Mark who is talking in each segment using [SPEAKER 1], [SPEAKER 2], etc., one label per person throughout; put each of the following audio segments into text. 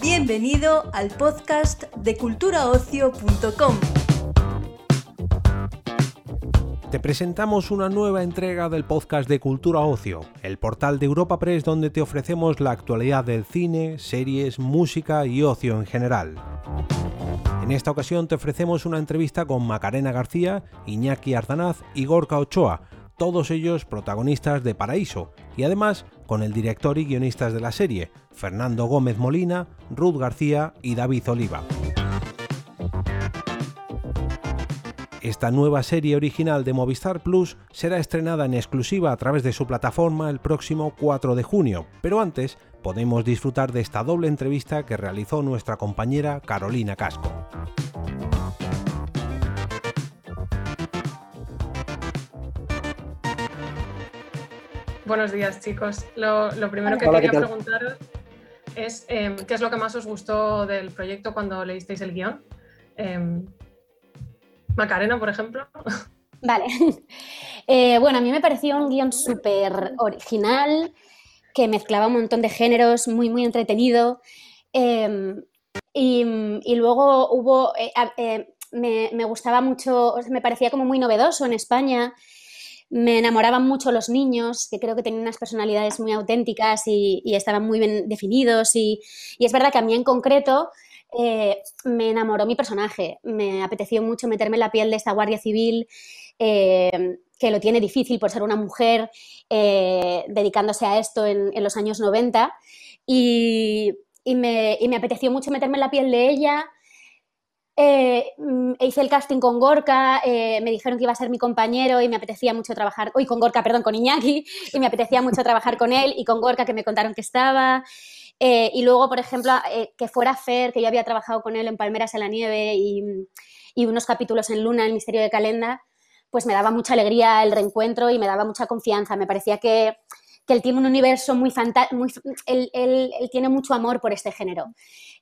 [SPEAKER 1] Bienvenido al podcast de culturaocio.com.
[SPEAKER 2] Te presentamos una nueva entrega del podcast de Cultura Ocio, el portal de Europa Press donde te ofrecemos la actualidad del cine, series, música y ocio en general. En esta ocasión te ofrecemos una entrevista con Macarena García, Iñaki Ardanaz y Gorka Ochoa, todos ellos protagonistas de Paraíso, y además con el director y guionistas de la serie, Fernando Gómez Molina, Ruth García y David Oliva. Esta nueva serie original de Movistar Plus será estrenada en exclusiva a través de su plataforma el próximo 4 de junio, pero antes podemos disfrutar de esta doble entrevista que realizó nuestra compañera Carolina Casco.
[SPEAKER 3] Buenos días, chicos. Lo, primero que quería preguntaros es em, qué es lo que más os gustó del proyecto cuando leísteis el guion. Em, Macarena, por ejemplo.
[SPEAKER 4] Vale. Eh, bueno, a mí me pareció un guion súper original, que mezclaba un montón de géneros, muy, muy entretenido. Em, y, luego hubo, eh, eh, me, me, gustaba mucho, me parecía como muy novedoso en España me enamoraban mucho los niños, que creo que tenían unas personalidades muy auténticas y, estaban muy bien definidos. Y, es verdad que a mí en concreto eh, me enamoró mi personaje. Me apeteció mucho meterme en la piel de esta guardia civil. Eh, que lo tiene difícil por ser una mujer eh, dedicándose a esto en, los años 90 y, me, apeteció mucho meterme en la piel de ella, eh, mm, hice el casting con Gorka, me dijeron que iba a ser mi compañero y me apetecía mucho trabajar, hoy con Gorka, perdón, con Iñaki, y me apetecía mucho trabajar con él y con Gorka que me contaron que estaba. Eh, y luego, por ejemplo, que fuera Fer, que yo había trabajado con él en Palmeras en la Nieve y, unos capítulos en Luna, el misterio de Calenda, pues me daba mucha alegría el reencuentro y me daba mucha confianza. Me parecía que, él tiene un universo muy fantástico, él, tiene mucho amor por este género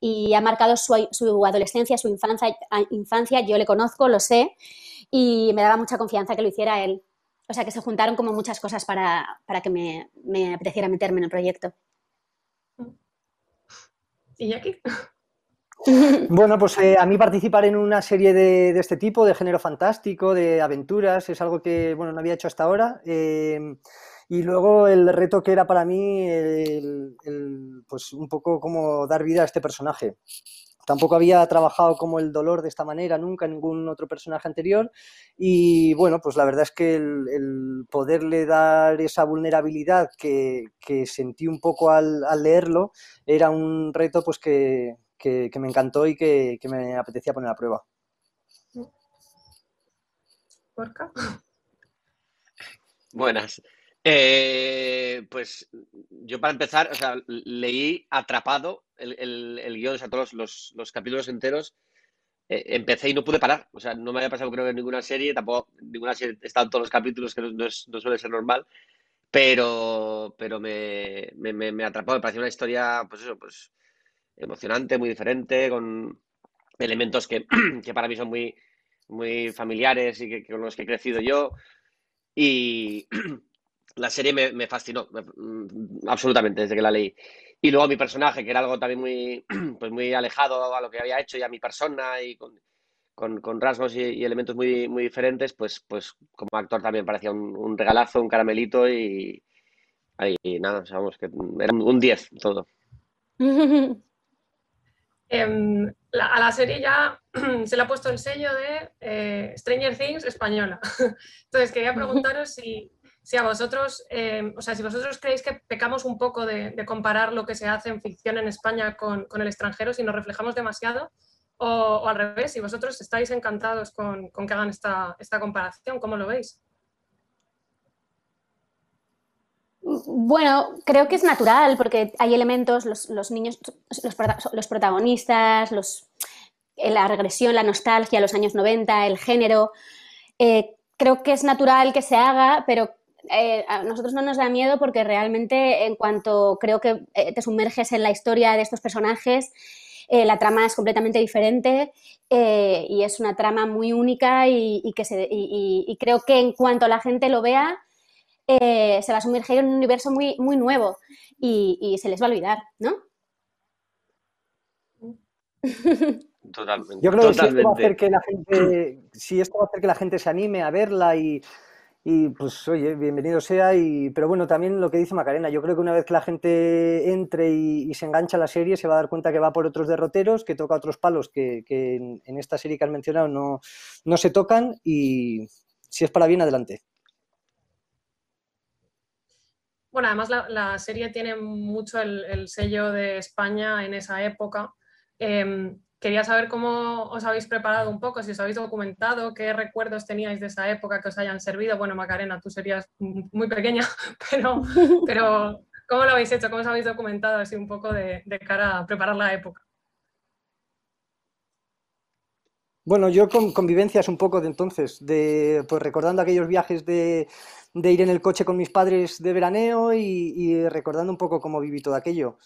[SPEAKER 4] y ha marcado su, adolescencia, su infancia, infancia, yo le conozco, lo sé, y me daba mucha confianza que lo hiciera él. O sea que se juntaron como muchas cosas para, que me, me, apeteciera meterme en el proyecto.
[SPEAKER 3] ¿Y aquí?
[SPEAKER 5] Bueno, pues eh, a mí participar en una serie de, este tipo, de género fantástico, de aventuras, es algo que bueno, no había hecho hasta ahora. Eh, y luego el reto que era para mí, pues un poco como dar vida a este personaje. Tampoco había trabajado como el dolor de esta manera nunca en ningún otro personaje anterior y bueno, pues la verdad es que el, poderle dar esa vulnerabilidad que, sentí un poco al, leerlo era un reto pues que, me encantó y que, me apetecía poner a prueba.
[SPEAKER 6] Buenas. Eh, pues yo para empezar, o sea, leí atrapado el, el, guion, o sea, todos los, los capítulos enteros. Eh, empecé y no pude parar. O sea, no me había pasado creo que en ninguna serie, tampoco ninguna serie en todos los capítulos, que no, no, suele ser normal. Pero, pero me, me, me, atrapó, me pareció una historia, pues eso, pues emocionante, muy diferente, con elementos que, que para mí son muy, muy familiares y que, con los que he crecido yo. Y, la serie me, fascinó mm, absolutamente desde que la leí. Y luego mi personaje, que era algo también muy, pues muy alejado a lo que había hecho y a mi persona y con, con, rasgos y, elementos muy, muy diferentes, pues, pues como actor también parecía un, regalazo, un caramelito y, nada, sabemos que era un 10 todo.
[SPEAKER 3] Em, a la serie ya se le ha puesto el sello de eh, Stranger Things española. Entonces quería preguntaros si, si a vosotros, eh, o sea, si vosotros creéis que pecamos un poco de, comparar lo que se hace en ficción en España con, el extranjero, si nos reflejamos demasiado, o, al revés, si vosotros estáis encantados con, que hagan esta, comparación, ¿cómo lo veis?
[SPEAKER 4] Bueno, creo que es natural porque hay elementos, los, niños, los, protagonistas, los, la regresión, la nostalgia, los años 90, el género. Eh, creo que es natural que se haga, pero eh, a nosotros no nos da miedo porque realmente en cuanto creo que eh, te sumerges en la historia de estos personajes, eh, la trama es completamente diferente eh, y es una trama muy única y, que se, y, creo que en cuanto la gente lo vea, eh, se va a sumergir en un universo muy, muy nuevo y, se les va a olvidar, ¿no?
[SPEAKER 6] Totalmente.
[SPEAKER 5] Yo creo que si esto va a hacer que la gente, si esto va a hacer que la gente se anime a verla y, y pues oye, bienvenido sea. Y, pero bueno, también lo que dice Macarena, yo creo que una vez que la gente entre y, se engancha a la serie, se va a dar cuenta que va por otros derroteros, que toca otros palos que, en, esta serie que has mencionado no, no se tocan y si es para bien, adelante.
[SPEAKER 3] Bueno, además la, serie tiene mucho el, sello de España en esa época. Em, Quería saber cómo os habéis preparado un poco, si os habéis documentado, qué recuerdos teníais de esa época que os hayan servido. Bueno, Macarena, tú serías muy pequeña, pero, pero ¿cómo lo habéis hecho? ¿Cómo os habéis documentado así un poco de, cara a preparar la época?
[SPEAKER 5] Bueno, yo con convivencias un poco de entonces, de, pues recordando aquellos viajes de, ir en el coche con mis padres de veraneo y recordando un poco cómo viví todo aquello.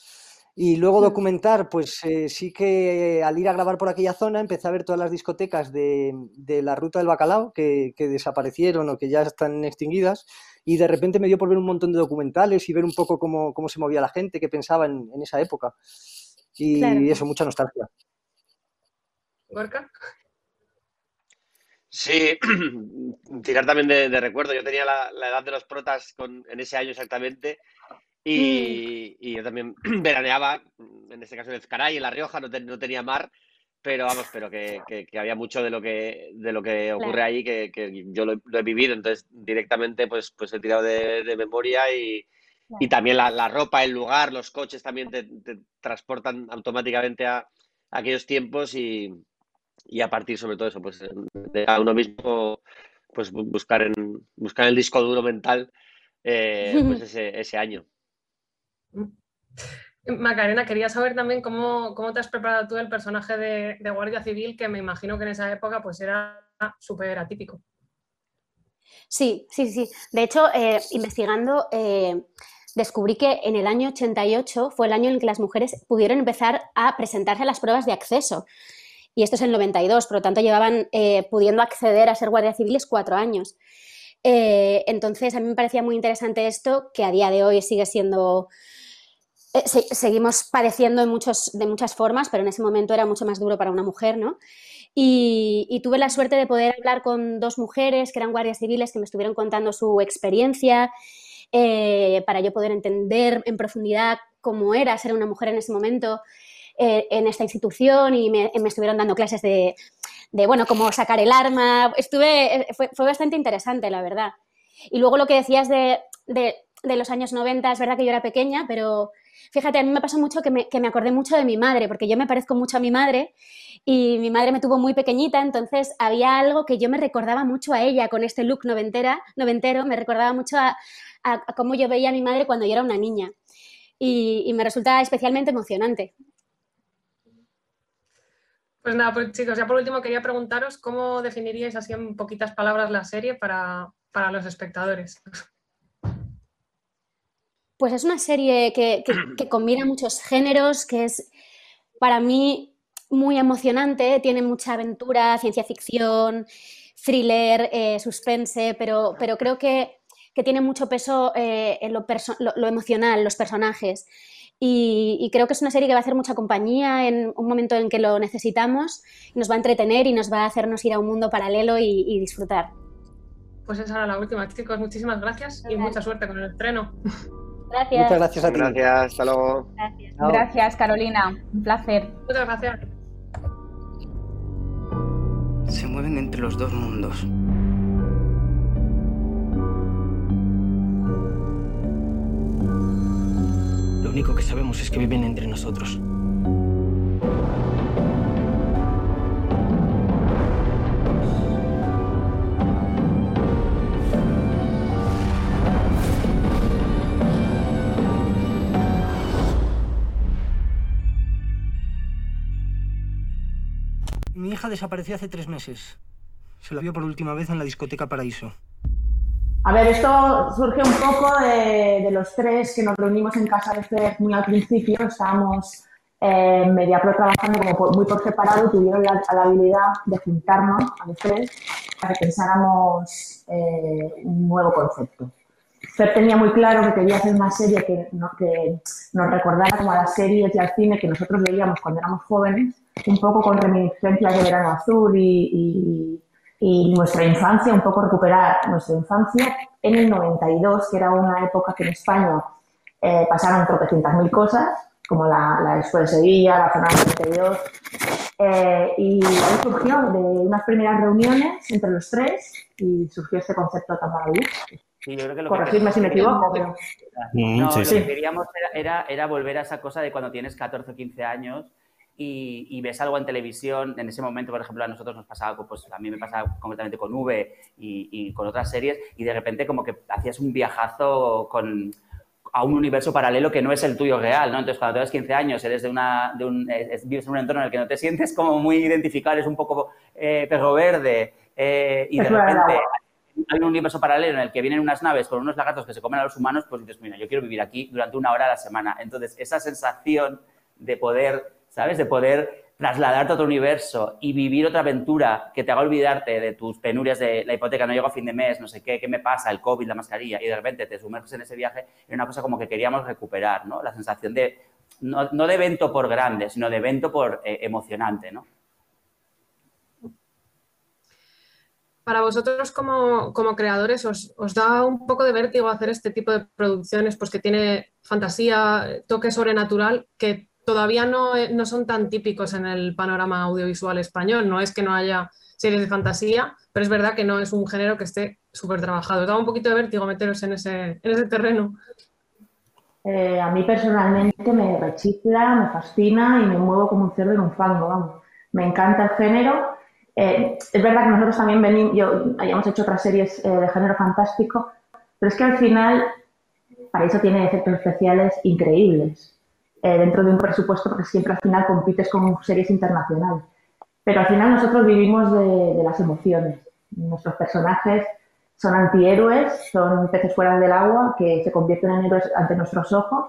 [SPEAKER 5] Y luego mm. documentar, pues eh, sí que al ir a grabar por aquella zona empecé a ver todas las discotecas de, la ruta del bacalao que, desaparecieron o que ya están extinguidas y de repente me dio por ver un montón de documentales y ver un poco cómo, se movía la gente, qué pensaba en, esa época. Y eso, mucha nostalgia.
[SPEAKER 3] ¿Gorka?
[SPEAKER 6] Sí, tirar también de, recuerdo. Yo tenía la, edad de los protas en ese año exactamente Y, yo también veraneaba, en este caso en Ezcaray, en La Rioja, no, tenía mar, pero vamos, pero que, había mucho de lo que, de lo que ocurre ahí que, yo lo, he vivido, entonces directamente pues, pues he tirado de, memoria y, también la, ropa, el lugar, los coches también te, transportan automáticamente a, aquellos tiempos y, a partir sobre todo eso, pues de a uno mismo pues buscar en buscar el disco duro mental eh, pues ese, ese año.
[SPEAKER 3] Macarena, quería saber también cómo, te has preparado tú el personaje de, Guardia Civil, que me imagino que en esa época pues era súper atípico.
[SPEAKER 4] Sí, sí, sí. De hecho, eh, investigando, eh, descubrí que en el año 88 fue el año en el que las mujeres pudieron empezar a presentarse a las pruebas de acceso. Y esto es el 92, por lo tanto llevaban eh, pudiendo acceder a ser guardia civiles cuatro años. entonces, a mí me parecía muy interesante esto, que a día de hoy sigue siendo eh, seguimos padeciendo en muchos, de muchas formas, pero en ese momento era mucho más duro para una mujer, ¿no? Y, tuve la suerte de poder hablar con dos mujeres que eran guardias civiles que me estuvieron contando su experiencia eh, para yo poder entender en profundidad cómo era ser una mujer en ese momento eh, en esta institución y me, estuvieron dando clases de, bueno, cómo sacar el arma. Estuve, fue, bastante interesante, la verdad. Y luego lo que decías de, de, de los años 90, es verdad que yo era pequeña, pero Fíjate, a mí me pasó mucho que me, acordé mucho de mi madre, porque yo me parezco mucho a mi madre y mi madre me tuvo muy pequeñita, entonces había algo que yo me recordaba mucho a ella con este look noventera, noventero, me recordaba mucho a, cómo yo veía a mi madre cuando yo era una niña y, me resulta especialmente emocionante.
[SPEAKER 3] Pues nada, pues chicos, ya por último quería preguntaros cómo definiríais así en poquitas palabras la serie para, para los espectadores.
[SPEAKER 4] Pues es una serie que, combina muchos géneros, que es para mí muy emocionante, tiene mucha aventura, ciencia ficción, thriller, eh, suspense, pero, pero creo que, tiene mucho peso eh, en lo, emocional, los personajes. Y, creo que es una serie que va a hacer mucha compañía en un momento en que lo necesitamos, nos va a entretener y nos va a hacernos ir a un mundo paralelo y, disfrutar.
[SPEAKER 3] Pues esa era la última, chicos. Muchísimas gracias y mucha suerte con el estreno.
[SPEAKER 4] Gracias.
[SPEAKER 5] Muchas gracias a ti.
[SPEAKER 6] Gracias, hasta luego.
[SPEAKER 7] Gracias. gracias, Carolina. Un placer.
[SPEAKER 3] Muchas gracias.
[SPEAKER 8] Se mueven entre los dos mundos. Lo único que sabemos es que viven entre nosotros.
[SPEAKER 5] Hija desapareció hace tres meses. Se la vio por última vez en la discoteca Paraíso.
[SPEAKER 7] A ver, esto surge un poco de, los tres que nos reunimos en casa de Fer muy al principio. Estábamos eh, Mediapro trabajando como muy por separado tuvieron la, habilidad de juntarnos a los tres para que pensáramos eh, un nuevo concepto. Fer tenía muy claro que quería hacer una serie que, que nos recordara como a las series y al cine que nosotros veíamos cuando éramos jóvenes, un poco con reminiscencias de Verano Azul y, y nuestra infancia, un poco recuperar nuestra infancia en el 92, que era una época que en España eh, pasaron tropecientas mil cosas, como la, la Expo de Sevilla, la zona 92, eh, y ahí surgió de unas primeras reuniones entre los tres y surgió este concepto tan maravilloso.
[SPEAKER 9] Sí, yo creo que lo
[SPEAKER 7] Corregirme si me equivoco.
[SPEAKER 9] Mm, no, lo que queríamos era, era, volver a esa cosa de cuando tienes 14 o 15 años y, ves algo en televisión, en ese momento, por ejemplo, a nosotros nos pasaba, pues a mí me pasaba concretamente con V y, con otras series, y de repente como que hacías un viajazo con, a un universo paralelo que no es el tuyo real, ¿no? Entonces, cuando tienes 15 años, eres de una, de un, vives en un entorno en el que no te sientes como muy identificado, eres un poco eh, perro verde, eh, y de repente hay un universo paralelo en el que vienen unas naves con unos lagartos que se comen a los humanos, pues dices, mira, yo quiero vivir aquí durante una hora a la semana. Entonces, esa sensación de poder ¿sabes? De poder trasladarte a otro universo y vivir otra aventura que te haga olvidarte de tus penurias de la hipoteca, no llego a fin de mes, no sé qué, qué me pasa, el COVID, la mascarilla, y de repente te sumerges en ese viaje, era una cosa como que queríamos recuperar, ¿no? La sensación de, no, de evento por grande, sino de evento por eh, emocionante, ¿no?
[SPEAKER 3] Para vosotros como, creadores, os, os, da un poco de vértigo hacer este tipo de producciones, pues que tiene fantasía, toque sobrenatural, que todavía no, eh, no, son tan típicos en el panorama audiovisual español. No es que no haya series de fantasía, pero es verdad que no es un género que esté súper trabajado. Da un poquito de vértigo meteros en ese, en ese terreno.
[SPEAKER 7] Eh, a mí personalmente me rechifla, me fascina y me muevo como un cerdo en un fango, vamos. Me encanta el género. Eh, es verdad que nosotros también venimos, yo, hayamos hecho otras series de género fantástico, pero es que al final para eso tiene efectos especiales increíbles. Eh, dentro de un presupuesto porque siempre al final compites con series internacionales. Pero al final nosotros vivimos de, las emociones. Nuestros personajes son antihéroes, son peces fuera del agua que se convierten en héroes ante nuestros ojos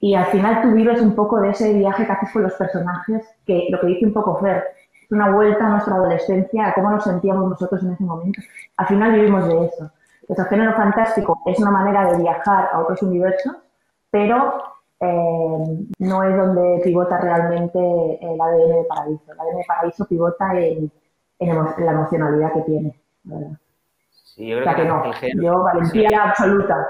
[SPEAKER 7] y al final tú vives un poco de ese viaje que haces con los personajes, que lo que dice un poco Fer, es una vuelta a nuestra adolescencia, a cómo nos sentíamos nosotros en ese momento. Al final vivimos de eso. El género fantástico es una manera de viajar a otros universos, pero eh, no es donde pivota realmente el ADN de Paraíso. El ADN de Paraíso pivota en, la emocionalidad que tiene.
[SPEAKER 9] Sí, yo creo que,
[SPEAKER 7] no. El género, yo, valentía absoluta.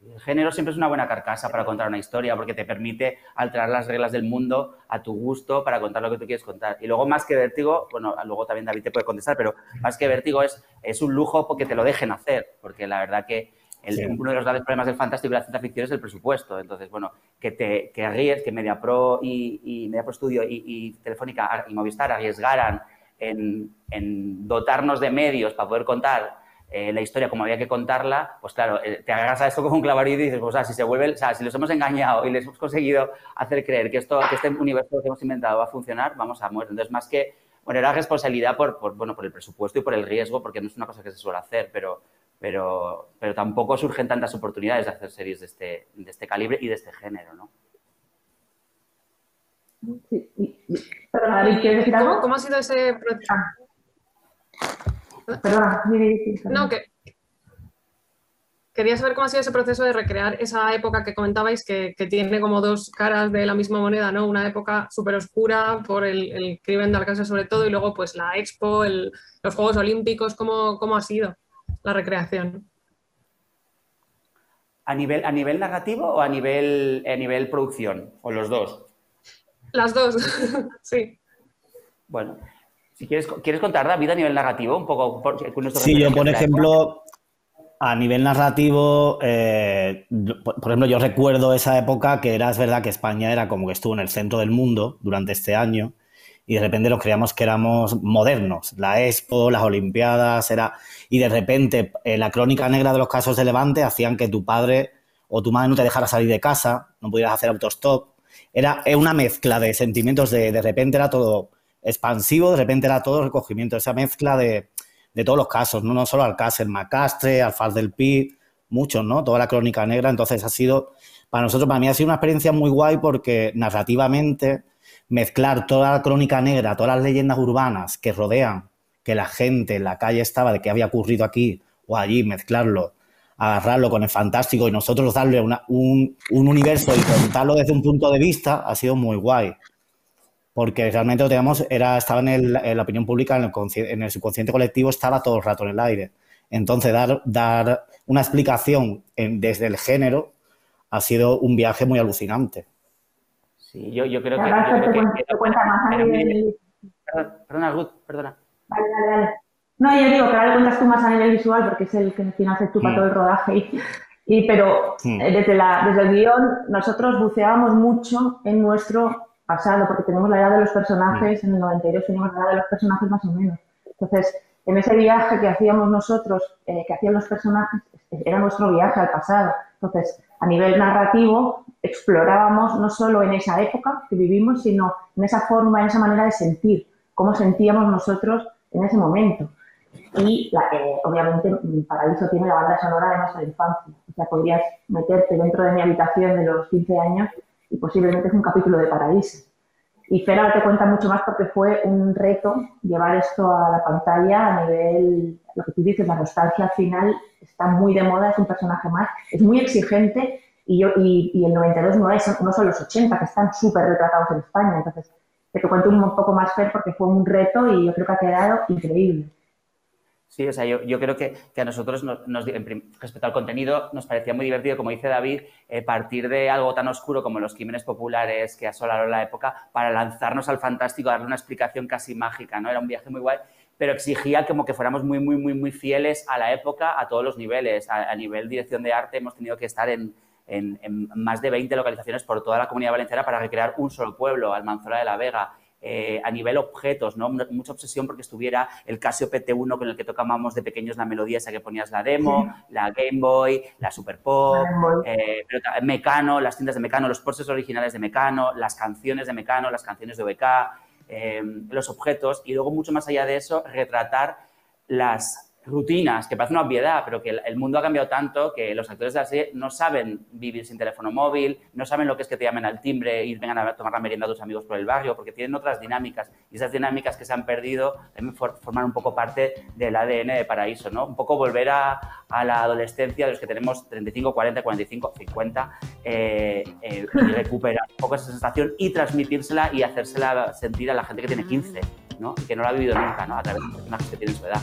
[SPEAKER 9] El género siempre es una buena carcasa para contar una historia porque te permite alterar las reglas del mundo a tu gusto para contar lo que tú quieres contar. Y luego, más que vértigo, bueno, luego también David te puede contestar, pero más que vértigo es, es un lujo porque te lo dejen hacer, porque la verdad que uno de los grandes problemas del fantástico y la ciencia ficción es el presupuesto. Entonces, bueno, que te que arriesgues, que MediaPro y, y MediaPro Studio y, Telefónica y Movistar arriesgaran en, dotarnos de medios para poder contar eh, la historia como había que contarla, pues claro, eh, te agarras a esto como un clavarillo y dices, pues, o sea, si se vuelve, o sea, si los hemos engañado y les hemos conseguido hacer creer que esto, que este universo que hemos inventado va a funcionar, vamos a muerte. Entonces, más que, bueno, era responsabilidad por, por, bueno, por el presupuesto y por el riesgo, porque no es una cosa que se suele hacer, pero, pero, pero tampoco surgen tantas oportunidades de hacer series de este, de este calibre y de este género, ¿no?
[SPEAKER 7] Sí. ¿quieres decir algo?
[SPEAKER 3] ¿Cómo, ha sido ese proceso?
[SPEAKER 7] Ah. Perdona,
[SPEAKER 3] No, que quería saber cómo ha sido ese proceso de recrear esa época que comentabais que, que tiene como dos caras de la misma moneda, ¿no? Una época súper oscura por el, el, crimen de Alcácer sobre todo y luego pues la Expo, el, los Juegos Olímpicos, ¿cómo, cómo ha sido? La recreación.
[SPEAKER 9] ¿A nivel, ¿A nivel narrativo o a nivel, a nivel producción? ¿O los dos?
[SPEAKER 3] Las dos, sí.
[SPEAKER 9] Bueno, si quieres, ¿quieres contar, David, a nivel narrativo? Un poco
[SPEAKER 10] Sí, yo, por ejemplo, a nivel narrativo, eh, por ejemplo, yo recuerdo esa época que era, es verdad que España era como que estuvo en el centro del mundo durante este año y de repente nos creíamos que éramos modernos. La Expo, las Olimpiadas, era... Y de repente eh, la crónica negra de los casos de Levante hacían que tu padre o tu madre no te dejara salir de casa, no pudieras hacer autostop. Era una mezcla de sentimientos de... De repente era todo expansivo, de repente era todo recogimiento. Esa mezcla de, de todos los casos, no, no solo Alcácer, Macastre, Alfaz del Pi, muchos, ¿no? Toda la crónica negra, entonces ha sido, para nosotros, para mí ha sido una experiencia muy guay porque narrativamente mezclar toda la crónica negra, todas las leyendas urbanas que rodean, que la gente en la calle estaba de qué había ocurrido aquí o allí, mezclarlo, agarrarlo con el fantástico y nosotros darle un, un, universo y contarlo desde un punto de vista, ha sido muy guay. Porque realmente lo teníamos, era, estaba en, la opinión pública, en el, en el, subconsciente colectivo, estaba todo el rato en el aire. Entonces, dar, dar una explicación desde el género ha sido un viaje muy alucinante.
[SPEAKER 9] Sí, yo, yo creo que... Yo cuenta más a nivel... Perdona, Ruth, perdona.
[SPEAKER 7] Vale, vale, vale. No, yo digo que ahora le cuentas tú más a nivel visual porque es el que al final haces tú para mm. todo el rodaje. Y, pero mm. eh, desde, la, desde el guion nosotros buceábamos mucho en nuestro pasado porque tenemos la edad de los personajes, mm. en el 92 teníamos la edad de los personajes más o menos. Entonces, en ese viaje que hacíamos nosotros, eh, que hacían los personajes, era nuestro viaje al pasado. Entonces, a nivel narrativo, explorábamos no solo en esa época que vivimos, sino en esa forma, en esa manera de sentir, cómo sentíamos nosotros en ese momento. Y obviamente Paraíso tiene la banda sonora de nuestra infancia. O sea, podrías meterte dentro de mi habitación de los 15 años y posiblemente es un capítulo de Paraíso. Y Fera te cuenta mucho más porque fue un reto llevar esto a la pantalla a nivel, lo que tú dices, la nostalgia al final está muy de moda, es un personaje más, es muy exigente y, yo, y, el 92 no, es, no son los 80 que están súper retratados en España. Entonces, te cuento un poco más, Fer, porque fue un reto y yo creo que ha quedado increíble.
[SPEAKER 9] Sí, o sea, yo, creo que, a nosotros, nos, respecto al contenido, nos parecía muy divertido, como dice David, eh, partir de algo tan oscuro como los crímenes populares que asolaron la época para lanzarnos al fantástico, darle una explicación casi mágica, ¿no? Era un viaje muy guay, pero exigía como que fuéramos muy, muy, muy, muy fieles a la época, a todos los niveles. A, nivel dirección de arte hemos tenido que estar en, en, en, más de 20 localizaciones por toda la comunidad valenciana para recrear un solo pueblo, Almanzora de la Vega. Eh, a nivel objetos, ¿no? Mucha obsesión porque estuviera el Casio PT1 con el que tocábamos de pequeños la melodía esa que ponías la demo, la Game Boy, la Super Pop, eh, Mecano, las tiendas de Mecano, los postres originales de Mecano, las canciones de Mecano, las canciones de OBK, eh, los objetos y luego mucho más allá de eso retratar las rutinas, que parece una obviedad, pero que el mundo ha cambiado tanto que los actores de la serie no saben vivir sin teléfono móvil, no saben lo que es que te llamen al timbre y vengan a tomar la merienda a tus amigos por el barrio, porque tienen otras dinámicas. Y esas dinámicas que se han perdido deben formar un poco parte del ADN de Paraíso, ¿no? Un poco volver a, la adolescencia de los que tenemos 35, 40, 45, 50 y recuperar un poco esa sensación y transmitírsela y hacérsela sentir a la gente que tiene 15, ¿no? Y que no la ha vivido nunca, ¿no? A través de personajes que tienen su edad.